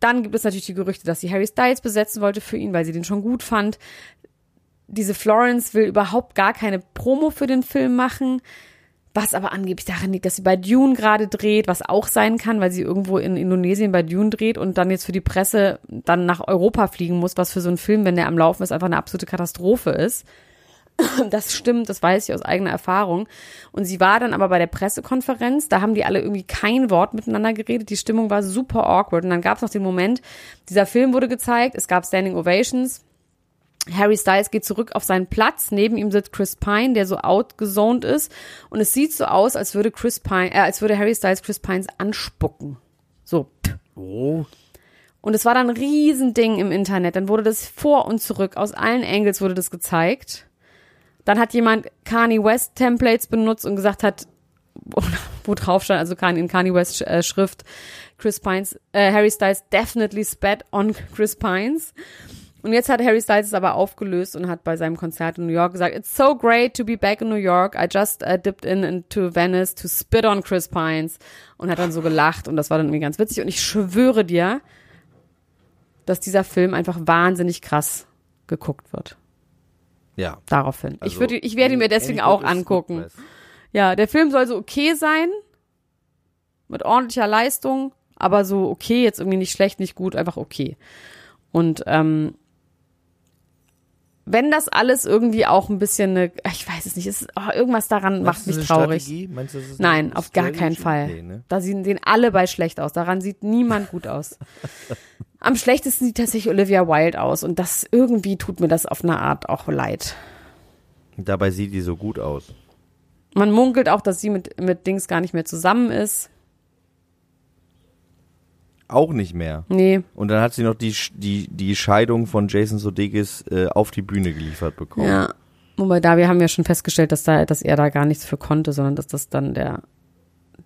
dann gibt es natürlich die Gerüchte, dass sie Harry Styles besetzen wollte für ihn, weil sie den schon gut fand. Diese Florence will überhaupt gar keine Promo für den Film machen, was aber angeblich daran liegt, dass sie bei Dune gerade dreht, was auch sein kann, weil sie irgendwo in Indonesien bei Dune dreht und dann jetzt für die Presse dann nach Europa fliegen muss, was für so einen Film, wenn der am Laufen ist, einfach eine absolute Katastrophe ist. Das stimmt, das weiß ich aus eigener Erfahrung. Und sie war dann aber bei der Pressekonferenz, da haben die alle irgendwie kein Wort miteinander geredet. Die Stimmung war super awkward. Und dann gab es noch den Moment, dieser Film wurde gezeigt, es gab Standing Ovations. Harry Styles geht zurück auf seinen Platz. Neben ihm sitzt Chris Pine, der so outgezoned ist. Und es sieht so aus, als würde Chris Pine, äh, als würde Harry Styles Chris Pines anspucken. So. Oh. Und es war dann ein Riesending im Internet. Dann wurde das vor und zurück, aus allen Angles wurde das gezeigt. Dann hat jemand Kanye West Templates benutzt und gesagt hat, wo, drauf stand, also in Kanye West äh, Schrift, Chris Pines, äh, Harry Styles definitely spat on Chris Pines. Und jetzt hat Harry Styles es aber aufgelöst und hat bei seinem Konzert in New York gesagt, It's so great to be back in New York. I just uh, dipped in into Venice to spit on Chris Pines. Und hat dann so gelacht und das war dann irgendwie ganz witzig. Und ich schwöre dir, dass dieser Film einfach wahnsinnig krass geguckt wird. Ja. Daraufhin. ich Also, würde, ich werde ihn mir deswegen auch angucken. Ja, der Film soll so okay sein. mit ordentlicher Leistung, aber so okay, jetzt irgendwie nicht schlecht, nicht gut, einfach okay. Und ähm, wenn das alles irgendwie auch ein bisschen eine, ich weiß es nicht, es ist, oh, irgendwas daran macht Meinst du, mich traurig. Meinst Nein, auf gar keinen Fall. Nee, ne? Da sehen, sehen alle bei schlecht aus. Daran sieht niemand gut aus. Am schlechtesten sieht tatsächlich Olivia Wilde aus. Und das irgendwie tut mir das auf eine Art auch leid. Dabei sieht die so gut aus. Man munkelt auch, dass sie mit, mit Dings gar nicht mehr zusammen ist. Auch nicht mehr. Nee. Und dann hat sie noch die, die, die Scheidung von Jason Sudeikis äh, auf die Bühne geliefert bekommen. Ja. Wobei da, wir haben ja schon festgestellt, dass da, dass er da gar nichts für konnte, sondern dass das dann der,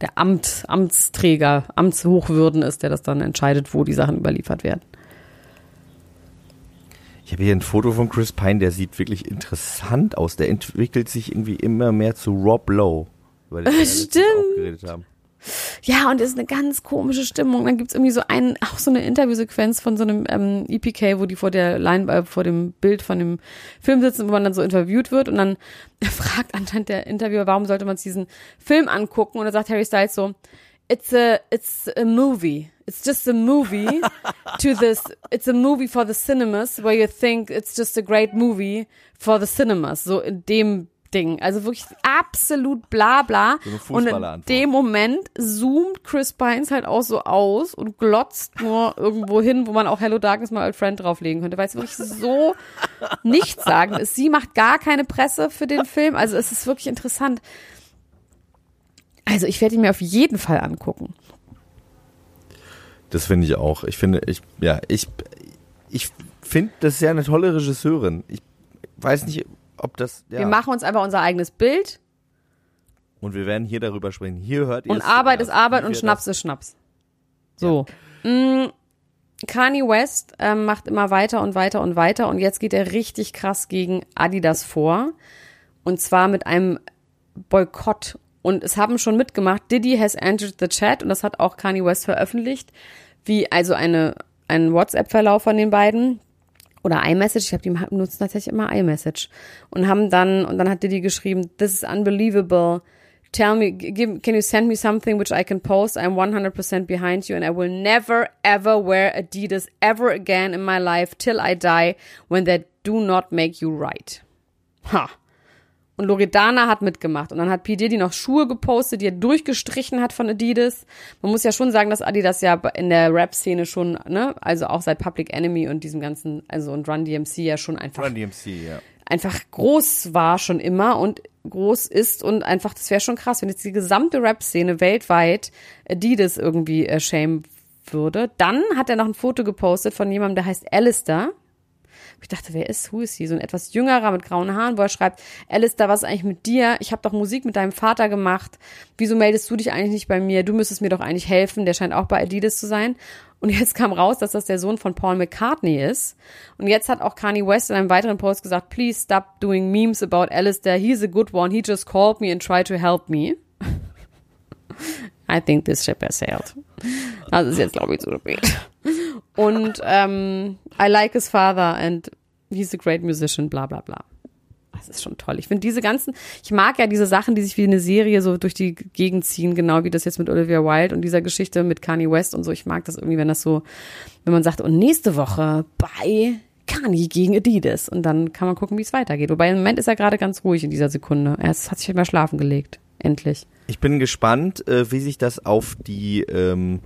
der Amt, Amtsträger, Amtshochwürden ist, der das dann entscheidet, wo die Sachen überliefert werden. Ich habe hier ein Foto von Chris Pine, der sieht wirklich interessant aus. Der entwickelt sich irgendwie immer mehr zu Rob Lowe. Über den wir Stimmt. auch geredet haben. Ja, und es ist eine ganz komische Stimmung. Dann gibt's irgendwie so ein, auch so eine Interviewsequenz von so einem ähm, EPK, wo die vor der Line, äh, vor dem Bild von dem Film sitzen, wo man dann so interviewt wird und dann fragt anscheinend der Interviewer, warum sollte man diesen Film angucken? Und dann sagt Harry Styles so, it's a, it's a movie. It's just a movie to this, it's a movie for the cinemas where you think it's just a great movie for the cinemas. So in dem Ding. Also wirklich absolut bla bla. So und in dem Moment zoomt Chris Pines halt auch so aus und glotzt nur irgendwo hin, wo man auch Hello Darkness mal als Friend drauflegen könnte, weil es wirklich so nichtssagend ist. Sie macht gar keine Presse für den Film. Also es ist wirklich interessant. Also ich werde ihn mir auf jeden Fall angucken. Das finde ich auch. Ich finde, ich, ja, ich, ich finde, das ist ja eine tolle Regisseurin. Ich weiß nicht, ob das, ja. Wir machen uns einfach unser eigenes Bild und wir werden hier darüber sprechen. Hier hört ihr und Arbeit ist Arbeit und Schnaps ist Schnaps. So. Mm, Kanye West ähm, macht immer weiter und weiter und weiter und jetzt geht er richtig krass gegen Adidas vor. Und zwar mit einem Boykott. Und es haben schon mitgemacht, Diddy has entered the chat und das hat auch Kanye West veröffentlicht, wie also eine, ein WhatsApp-Verlauf von den beiden oder iMessage, ich habe die benutzen tatsächlich immer iMessage und haben dann und dann hat Diddy geschrieben, this is unbelievable. Tell me, give, can you send me something which I can post? I'm 100% behind you and I will never ever wear Adidas ever again in my life till I die when they do not make you right. Ha. Und Loredana hat mitgemacht. Und dann hat P. Diddy noch Schuhe gepostet, die er durchgestrichen hat von Adidas. Man muss ja schon sagen, dass Adidas ja in der Rap-Szene schon, ne, also auch seit Public Enemy und diesem ganzen, also und Run DMC ja schon einfach Run DMC, ja. einfach groß war schon immer und groß ist und einfach, das wäre schon krass, wenn jetzt die gesamte Rap-Szene weltweit Adidas irgendwie äh, shame würde. Dann hat er noch ein Foto gepostet von jemandem, der heißt Alistair. Ich dachte, wer ist, who ist sie? So ein etwas jüngerer mit grauen Haaren, wo er schreibt, Alistair, was ist eigentlich mit dir? Ich habe doch Musik mit deinem Vater gemacht. Wieso meldest du dich eigentlich nicht bei mir? Du müsstest mir doch eigentlich helfen. Der scheint auch bei Adidas zu sein. Und jetzt kam raus, dass das der Sohn von Paul McCartney ist. Und jetzt hat auch Kanye West in einem weiteren Post gesagt, please stop doing memes about Alistair. He's a good one. He just called me and tried to help me. I think this ship has sailed. Das ist jetzt, glaube ich, zu spät. Und ähm, I like his father and he's a great musician, bla bla bla. Das ist schon toll. Ich finde diese ganzen, ich mag ja diese Sachen, die sich wie eine Serie so durch die Gegend ziehen, genau wie das jetzt mit Olivia Wilde und dieser Geschichte mit Kanye West und so. Ich mag das irgendwie, wenn das so, wenn man sagt, und nächste Woche bei Kanye gegen Adidas. Und dann kann man gucken, wie es weitergeht. Wobei im Moment ist er gerade ganz ruhig in dieser Sekunde. Er hat sich mal schlafen gelegt. Endlich. Ich bin gespannt, äh, wie sich das auf die ähm,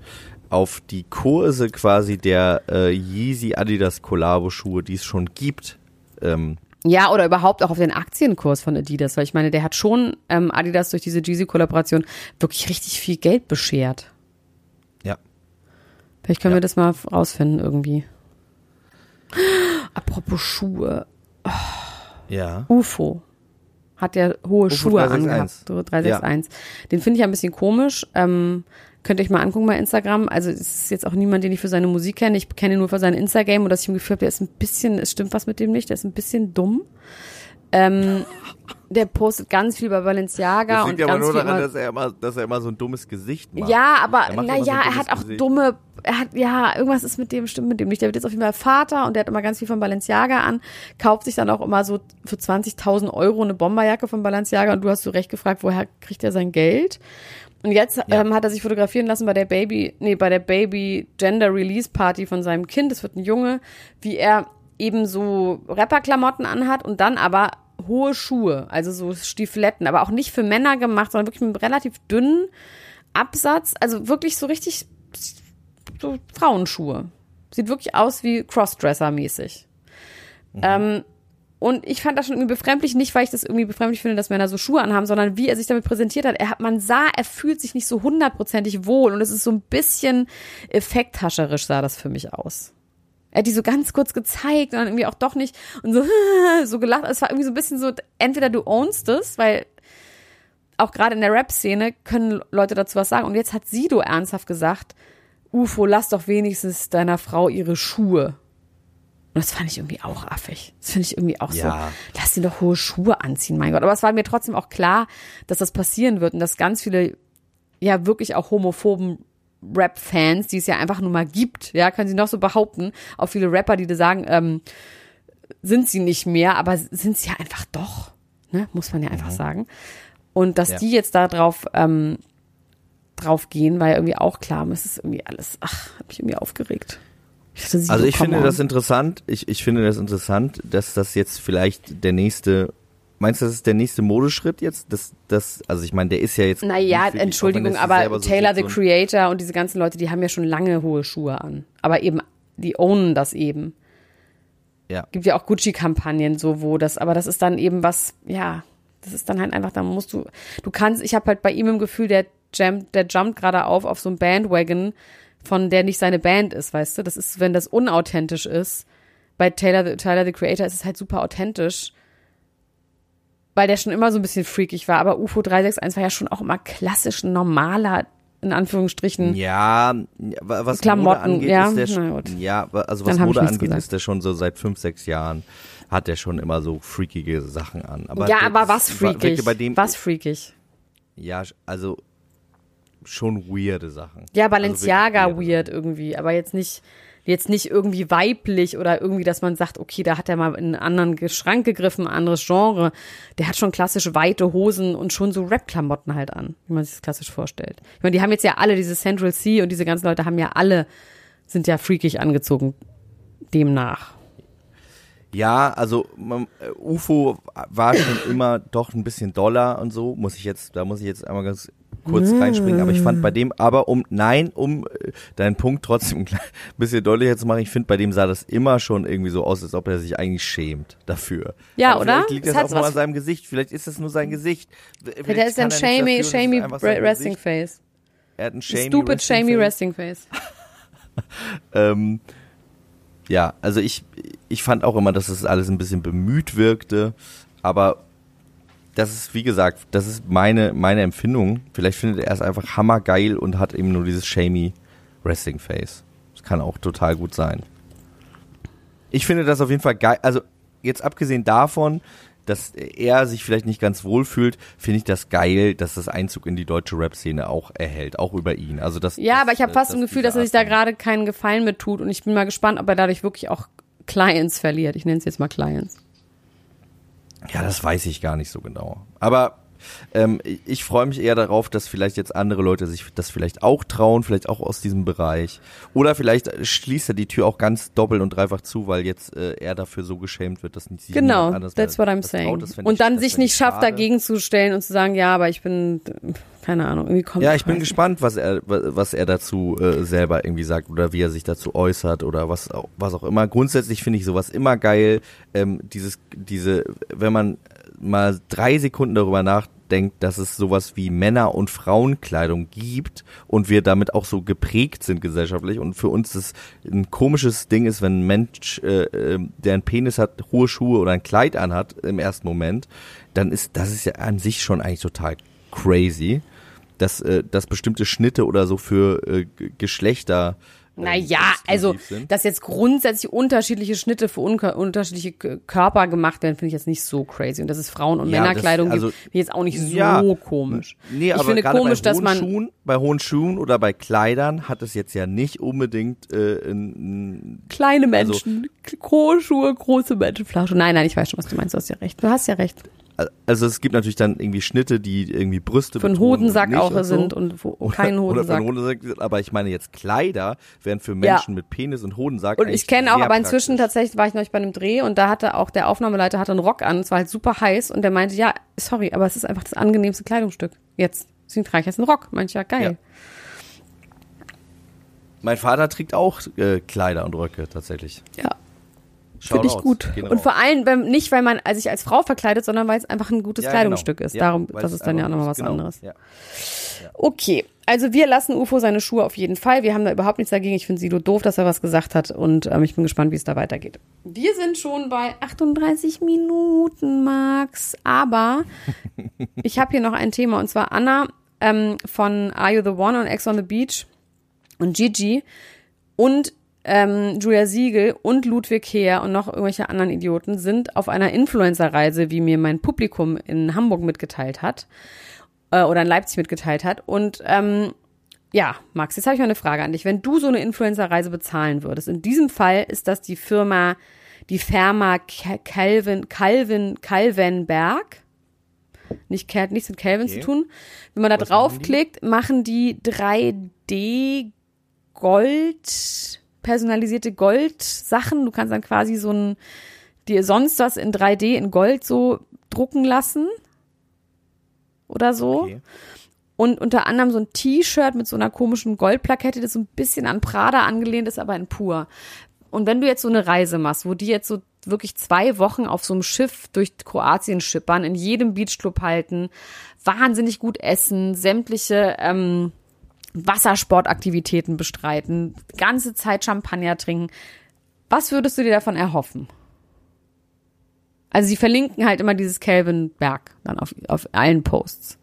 auf die Kurse quasi der äh, Yeezy Adidas Collabo Schuhe, die es schon gibt, ähm, Ja, oder überhaupt auch auf den Aktienkurs von Adidas, weil ich meine, der hat schon ähm, Adidas durch diese Jeezy-Kollaboration wirklich richtig viel Geld beschert. ja. Vielleicht können Ja. wir das mal rausfinden irgendwie. Apropos Schuhe. Ja. UFO hat ja hohe UFO Schuhe 361. angehabt. So 361. Den finde ich ja ein bisschen komisch. Ähm, könnt ihr euch mal angucken bei Instagram. Also es ist jetzt auch niemand, den ich für seine Musik kenne. Ich kenne ihn nur für sein Instagram und dass ich im Gefühl habe, der ist ein bisschen, es stimmt was mit dem nicht, der ist ein bisschen dumm. Ähm, der postet ganz viel bei Balenciaga Das und liegt aber ganz nur daran, immer, dass er immer, dass er immer so ein dummes Gesicht macht. Ja, aber Er so naja, ein er hat auch Gesicht. dumme, er hat, ja, irgendwas ist mit dem, stimmt mit dem nicht. Der wird jetzt auf jeden Fall Vater und der hat immer ganz viel von Balenciaga an, kauft sich dann auch immer so für 20.000 Euro eine Bomberjacke von Balenciaga und du hast zu Recht gefragt, woher kriegt er sein Geld? Und jetzt ähm, hat er sich fotografieren lassen bei der Baby, nee, bei der Baby Gender Release Party von seinem Kind, das wird ein Junge, wie er eben so Rapperklamotten anhat und dann aber hohe Schuhe, also so Stiefeletten, aber auch nicht für Männer gemacht, sondern wirklich mit einem relativ dünnen Absatz, also wirklich so richtig so Frauenschuhe. Sieht wirklich aus wie Crossdresser-mäßig. Ähm, und ich fand das schon irgendwie befremdlich, nicht weil ich das irgendwie befremdlich finde, dass Männer so Schuhe anhaben, sondern wie er sich damit präsentiert hat. Er hat, man sah, er fühlt sich nicht so hundertprozentig wohl und es ist so ein bisschen effekthascherisch sah das für mich aus. Er hat die so ganz kurz gezeigt und dann irgendwie auch doch nicht und so, so gelacht. Es war irgendwie so ein bisschen so, entweder du ownst es, weil auch gerade in der Rap-Szene können Leute dazu was sagen. Und jetzt hat Sido ernsthaft gesagt, UFO, lass doch wenigstens deiner Frau ihre Schuhe. Und das fand ich irgendwie auch affig. Das finde ich irgendwie auch Ja. so, lass sie doch hohe Schuhe anziehen, mein Gott. Aber es war mir trotzdem auch klar, dass das passieren wird und dass ganz viele, ja, wirklich auch homophoben Rap-Fans, die es ja einfach nur mal gibt, ja, können sie noch so behaupten, auch viele Rapper, die da sagen, ähm, sind sie nicht mehr, aber sind sie ja einfach doch, ne, muss man ja einfach sagen. Und dass Ja. die jetzt da drauf, ähm, drauf gehen, war ja irgendwie auch klar. Es ist irgendwie alles, ach, hat mich irgendwie aufgeregt. Ich dachte, Also ich finde on. das interessant, ich, ich finde das interessant, dass das jetzt vielleicht der nächste, meinst du, das ist der nächste Modeschritt jetzt? Das, das, also ich meine, der ist ja jetzt. Naja, wirklich- Entschuldigung, aber so Taylor the Creator und diese ganzen Leute, die haben ja schon lange hohe Schuhe an. Aber eben, die ownen das eben. Ja. Gibt ja auch Gucci-Kampagnen, so wo das, aber das ist dann eben was, ja, das ist dann halt einfach, da musst du, du kannst, ich habe halt bei ihm im Gefühl, der jumpt, der jumpt gerade auf auf so ein Bandwagon, von der nicht seine Band ist, weißt du? Das ist, wenn das unauthentisch ist. Bei Taylor, the- Tyler the Creator ist es halt super authentisch, weil der schon immer so ein bisschen freakig war. Aber UFO 361 war ja schon auch immer klassisch normaler, in Anführungsstrichen. Ja, wa- was Klamotten, Mode angeht, ja, ist der ja, also was Mode angeht, gesagt. ist der schon so seit fünf, sechs Jahren hat der schon immer so freakige Sachen an. Aber ja, aber was freakig? Bei dem, was freakig? Ja, also schon weirde Sachen. Ja, Also Balenciaga wirklich weird irgendwie, aber jetzt nicht, jetzt nicht irgendwie weiblich oder irgendwie, dass man sagt, okay, da hat er mal in einen anderen Schrank gegriffen, ein anderes Genre. Der hat schon klassisch weite Hosen und schon so Rap-Klamotten halt an, wie man sich das klassisch vorstellt. Ich meine, die haben jetzt ja alle, diese Central C und diese ganzen Leute haben ja alle, sind ja freakig angezogen, demnach. Ja, also äh, UFO war schon immer doch ein bisschen doller und so, muss ich jetzt, da muss ich jetzt einmal ganz kurz reinspringen, aber ich fand bei dem, aber um, nein, um äh, deinen Punkt trotzdem ein bisschen deutlicher zu machen, ich finde, bei dem sah das immer schon irgendwie so aus, als ob er sich eigentlich schämt dafür. Ja, aber oder? Vielleicht liegt das hat auch nur an seinem Gesicht, vielleicht ist das nur sein Gesicht. Vielleicht der ist ein shamey, das shamey Resting Gesicht. Face. Er hat ein shamey Stupid, shamey Face. Resting Face. Ähm, ja, also ich, ich fand auch immer, dass es alles ein bisschen bemüht wirkte, aber das ist, wie gesagt, das ist meine, meine Empfindung. Vielleicht findet er es einfach hammergeil und hat eben nur dieses shamey Wrestling Face. Das kann auch total gut sein. Ich finde das auf jeden Fall geil. Also, jetzt abgesehen davon, dass er sich vielleicht nicht ganz wohl fühlt, finde ich das geil, dass das Einzug in die deutsche Rap-Szene auch erhält, auch über ihn. Also das, Ja, das, aber ich habe fast das- ein Gefühl, dass er sich da gerade keinen Gefallen mit tut und ich bin mal gespannt, ob er dadurch wirklich auch Clients verliert. Ich nenne es jetzt mal Clients. Ja, das weiß ich gar nicht so genau. Aber ähm, ich- freue mich eher darauf, dass vielleicht jetzt andere Leute sich das vielleicht auch trauen, vielleicht auch aus diesem Bereich. Oder vielleicht schließt er die Tür auch ganz doppelt und dreifach zu, weil jetzt äh, er dafür so geschämt wird, dass nicht sich Genau, anders that's what I'm saying. traut. Und ich- dann sich nicht schafft, dagegen zu stellen und zu sagen, ja, aber ich bin, keine Ahnung, irgendwie kommt. Ja, ich bin gespannt, was er was er dazu äh, selber irgendwie sagt oder wie er sich dazu äußert oder was auch, was auch immer. Grundsätzlich finde ich sowas immer geil. Ähm, dieses diese, wenn man mal drei Sekunden darüber nachdenkt, dass es sowas wie Männer- und Frauenkleidung gibt und wir damit auch so geprägt sind gesellschaftlich. Und für uns das ein komisches Ding ist, wenn ein Mensch, äh, äh, der einen Penis hat, hohe Schuhe oder ein Kleid anhat im ersten Moment, dann ist das ist ja an sich schon eigentlich total crazy dass, äh, dass bestimmte Schnitte oder so für äh, Geschlechter Naja, also, sind. dass jetzt grundsätzlich unterschiedliche Schnitte für unterschiedliche Körper gemacht werden, finde ich jetzt nicht so crazy. Und dass es Frauen- und Ja, das- Männerkleidung also- gibt, finde ich jetzt auch nicht so Ja. komisch. Nee, ich aber finde komisch, bei dass hohen man Schuhen, bei hohen Schuhen oder bei Kleidern hat es jetzt ja nicht unbedingt äh, ein, kleine Also- Menschen, große Schuhe, große Menschenflasche. Nein, nein, ich weiß schon, was du meinst. Du hast ja recht. Du hast ja recht. Also es gibt natürlich dann irgendwie Schnitte, die irgendwie Brüste Für einen Hodensack auch und so. sind und wo, Oder- keinen Hodensack. Hodensack, sind, aber ich meine jetzt Kleider wären für Menschen mit Penis und Hodensack Und ich kenne auch, aber inzwischen praktisch. tatsächlich war ich neulich bei einem Dreh und da hatte auch der Aufnahmeleiter hatte einen Rock an, es war halt super heiß und der meinte, ja, sorry, aber es ist einfach das angenehmste Kleidungsstück. Jetzt. Deswegen trage ich jetzt einen Rock. Meinte ich, ja, geil. Mein Vater trägt auch äh, Kleider und Röcke tatsächlich. Ja. Finde ich gut. gehen Und vor allem, wenn, nicht, weil man sich als Frau verkleidet, sondern weil es einfach ein gutes Ja, Kleidungsstück genau. ist. Ja, Darum, weil das ist dann ja auch nochmal was genau, anderes. Ja. Okay, also wir lassen Ufo seine Schuhe auf jeden Fall. Wir haben da überhaupt nichts dagegen. Ich finde Silo doof, dass er was gesagt hat und ähm, ich bin gespannt, wie es da weitergeht. Wir sind schon bei 38 Minuten, Max. Aber ich habe hier noch ein Thema und zwar Anna ähm, von Are You the One on Ex on the Beach und Gigi und ähm, Julia Siegel und Ludwig Heer und noch irgendwelche anderen Idioten sind auf einer Influencer-Reise, wie mir mein Publikum in Hamburg mitgeteilt hat äh, oder in Leipzig mitgeteilt hat. Und ähm, ja, Max, jetzt habe ich mal eine Frage an dich. Wenn du so eine Influencer-Reise bezahlen würdest, in diesem Fall ist das die Firma, die Firma Ca- Calvin, Calvin, Calvenberg. Nicht, nichts mit Calvin Okay. zu tun. Wenn man da Was machen die? draufklickt, machen die 3D Gold, personalisierte Gold-Sachen. Du kannst dann quasi so ein, dir sonst was in 3D in Gold so drucken lassen. Oder so. Okay. Und unter anderem so ein T-Shirt mit so einer komischen Goldplakette, das so ein bisschen an Prada angelehnt ist, aber in pur. Und wenn du jetzt so eine Reise machst, wo die jetzt so wirklich zwei Wochen auf so einem Schiff durch Kroatien schippern, in jedem Beachclub halten, wahnsinnig gut essen, sämtliche ähm, Wassersportaktivitäten bestreiten, ganze Zeit Champagner trinken, was würdest du dir davon erhoffen? Also sie verlinken halt immer dieses Calvin Berg dann auf, auf allen Posts.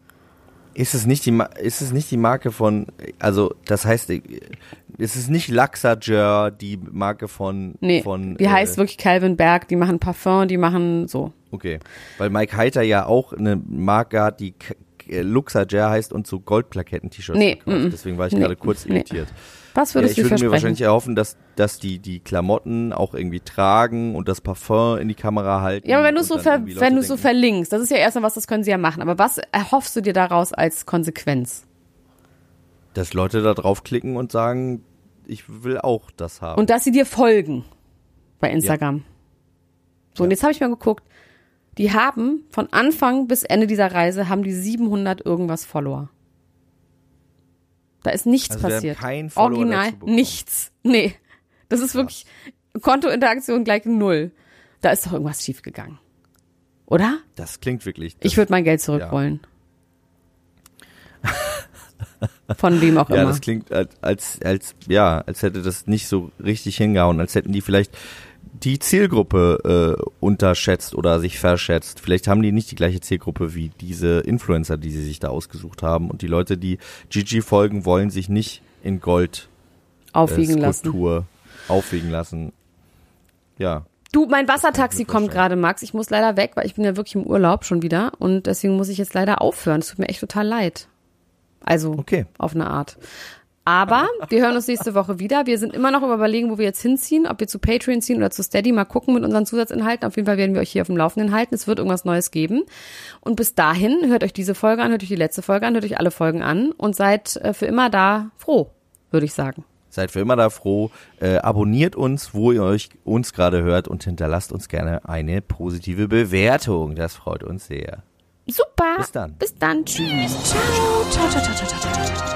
Ist es nicht die Ma ist es nicht die Marke von also das heißt ist es nicht Laxager die Marke von Nee, von die äh, heißt wirklich Calvin Berg, die machen Parfum, die machen so. Okay, weil Mike Heiter ja auch eine Marke hat, die K- Luxager heißt und so Goldplaketten-T-Shirts Nee, verkauft. mm. Deswegen war ich Nee, gerade kurz nee. irritiert. Was Ja, würdest ich du dir würde mir wahrscheinlich erhoffen, dass, dass die, die Klamotten auch irgendwie tragen und das Parfum in die Kamera halten. ja, aber wenn du so wenn du so denken, verlinkst, das ist ja erstmal was, das können sie ja machen. Aber was erhoffst du dir daraus als Konsequenz? Dass Leute da draufklicken und sagen, ich will auch das haben. Und dass sie dir folgen bei Instagram. So, und jetzt habe ich mal geguckt, die haben von Anfang bis Ende dieser Reise haben die 700 irgendwas Follower. Da ist nichts Also passiert. keinen Follower Original nichts. Nee. Das ist wirklich Kontointeraktion gleich null. Da ist doch irgendwas schiefgegangen. Oder? das klingt wirklich. Das, Ich würde mein Geld zurückrollen. Von wem auch ja, immer. das klingt als, als, als, ja, als hätte das nicht so richtig hingehauen, als hätten die vielleicht die Zielgruppe äh, unterschätzt oder sich verschätzt. Vielleicht haben die nicht die gleiche Zielgruppe wie diese Influencer, die sie sich da ausgesucht haben. Und die Leute, die Gigi folgen, wollen sich nicht in Gold äh, Aufwiegen lassen. Skulptur aufwiegen lassen. Ja. Du, mein Wassertaxi kommt gerade, Max. Ich muss leider weg, weil ich bin ja wirklich im Urlaub schon wieder und deswegen muss ich jetzt leider aufhören. Es tut mir echt total leid. Also Okay. auf eine Art. Aber wir hören uns nächste Woche wieder. Wir sind immer noch über überlegen, wo wir jetzt hinziehen, ob wir zu Patreon ziehen oder zu Steady. Mal gucken mit unseren Zusatzinhalten. Auf jeden Fall werden wir euch hier auf dem Laufenden halten. Es wird irgendwas Neues geben. Und bis dahin hört euch diese Folge an, hört euch die letzte Folge an, hört euch alle Folgen an und seid äh, für immer da froh, würde ich sagen. Seid für immer da froh. Äh, abonniert uns, wo ihr euch uns gerade hört und hinterlasst uns gerne eine positive Bewertung. Das freut uns sehr. Super. Bis dann. Bis dann. Tschüss. Ciao, ciao, ciao, ciao, ciao, ciao, ciao.